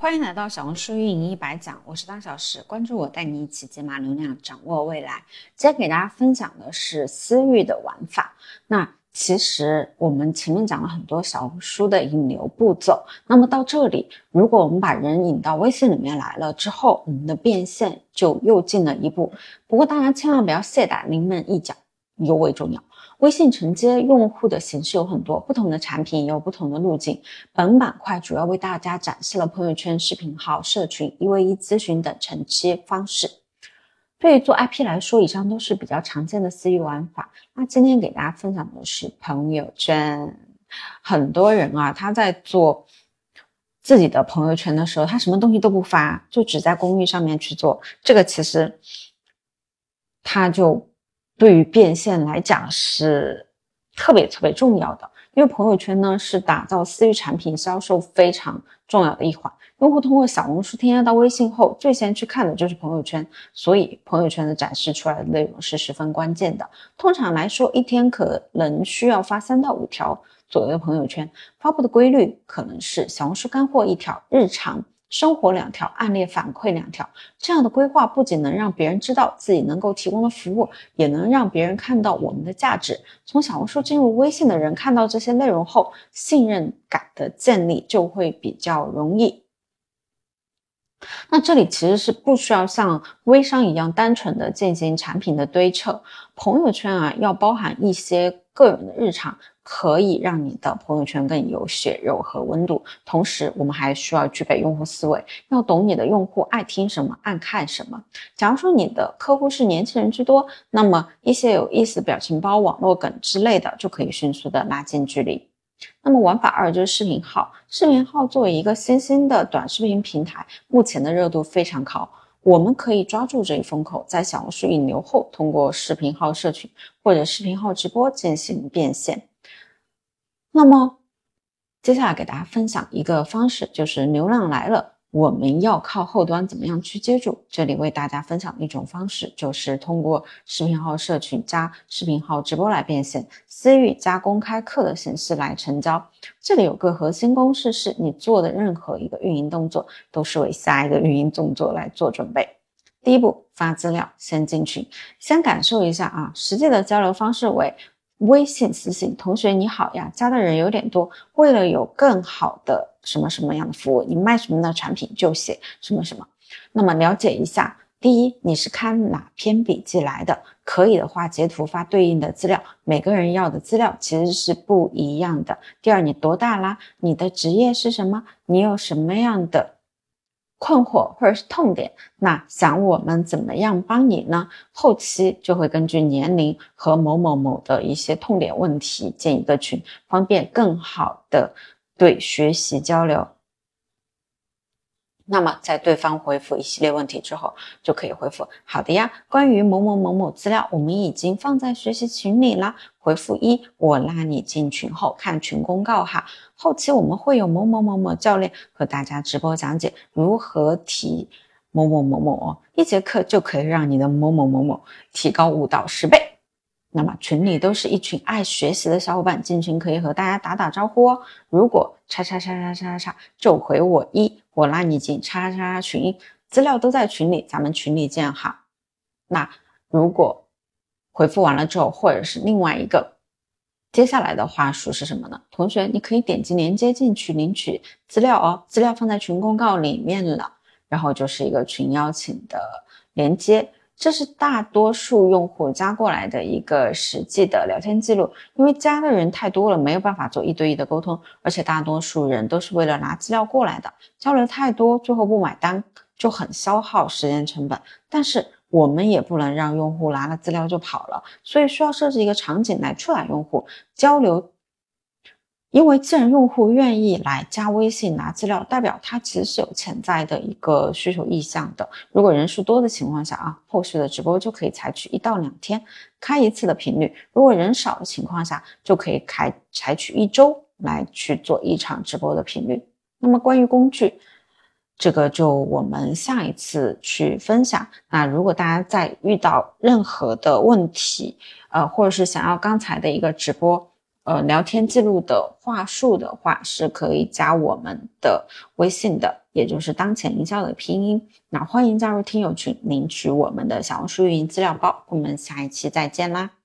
欢迎来到小红书运营一百讲，我是大小时，关注我，带你一起解码流量，掌握未来。今天给大家分享的是私域的玩法。那其实我们前面讲了很多小红书的引流步骤，那么到这里，如果我们把人引到微信里面来了之后，我们的变现就又进了一步。不过大家千万不要懈怠，临门一脚尤为重要。微信承接用户的形式有很多，不同的产品也有不同的路径。本板块主要为大家展示了朋友圈、视频号、社群、一 v 一咨询等承接方式。对于做 IP 来说，以上都是比较常见的私域玩法。那今天给大家分享的是朋友圈。很多人啊，他在做自己的朋友圈的时候，他什么东西都不发，就只在公寓上面去做。这个其实他就。对于变现来讲是特别特别重要的，因为朋友圈呢是打造私域产品销售非常重要的一环。用户通过小红书添加到微信后，最先去看的就是朋友圈，所以朋友圈的展示出来的内容是十分关键的。通常来说，一天可能需要发三到五条左右的朋友圈，发布的规律可能是小红书干货一条，日常。生活两条，案例反馈两条，这样的规划不仅能让别人知道自己能够提供的服务，也能让别人看到我们的价值。从小红书进入微信的人看到这些内容后，信任感的建立就会比较容易。那这里其实是不需要像微商一样单纯的进行产品的堆砌，朋友圈啊要包含一些个人的日常。可以让你的朋友圈更有血肉和温度。同时，我们还需要具备用户思维，要懂你的用户爱听什么、爱看什么。假如说你的客户是年轻人居多，那么一些有意思表情包、网络梗之类的，就可以迅速的拉近距离。那么玩法二就是视频号。视频号作为一个新兴的短视频平台，目前的热度非常高。我们可以抓住这一风口，在小红书引流后，通过视频号社群或者视频号直播进行变现。那么，接下来给大家分享一个方式，就是流量来了，我们要靠后端怎么样去接住？这里为大家分享一种方式，就是通过视频号社群加视频号直播来变现，私域加公开课的形式来成交。这里有个核心公式，是你做的任何一个运营动作，都是为下一个运营动作来做准备。第一步，发资料，先进群，先感受一下啊，实际的交流方式为。微信私信同学你好呀，加的人有点多。为了有更好的什么什么样的服务，你卖什么的产品就写什么什么。那么了解一下，第一，你是看哪篇笔记来的？可以的话，截图发对应的资料。每个人要的资料其实是不一样的。第二，你多大啦？你的职业是什么？你有什么样的？困惑或者是痛点，那想我们怎么样帮你呢？后期就会根据年龄和某某某的一些痛点问题建一个群，方便更好的对学习交流。那么在对方回复一系列问题之后，就可以回复好的呀。关于某某某某资料，我们已经放在学习群里啦。回复一，我拉你进群后看群公告哈。后期我们会有某某某某教练和大家直播讲解如何提某某某某哦，一节课就可以让你的某某某某提高五到十倍。那么群里都是一群爱学习的小伙伴，进群可以和大家打打招呼哦。如果叉叉叉叉叉叉叉，就回我一，我拉你进叉叉群，资料都在群里，咱们群里见哈。那如果回复完了之后，或者是另外一个，接下来的话术是什么呢？同学，你可以点击链接进去领取资料哦，资料放在群公告里面了，然后就是一个群邀请的连接。这是大多数用户加过来的一个实际的聊天记录，因为加的人太多了，没有办法做一对一的沟通，而且大多数人都是为了拿资料过来的，交流太多，最后不买单就很消耗时间成本。但是我们也不能让用户拿了资料就跑了，所以需要设置一个场景来触达用户交流。因为既然用户愿意来加微信拿资料，代表他其实是有潜在的一个需求意向的。如果人数多的情况下啊，后续的直播就可以采取一到两天开一次的频率；如果人少的情况下，就可以开采取一周来去做一场直播的频率。那么关于工具，这个就我们下一次去分享。那如果大家在遇到任何的问题，呃，或者是想要刚才的一个直播。呃聊天记录的话术的话，是可以加我们的微信的，也就是当前营销的拼音。那欢迎加入听友群，领取我们的小红书运营资料包。我们下一期再见啦！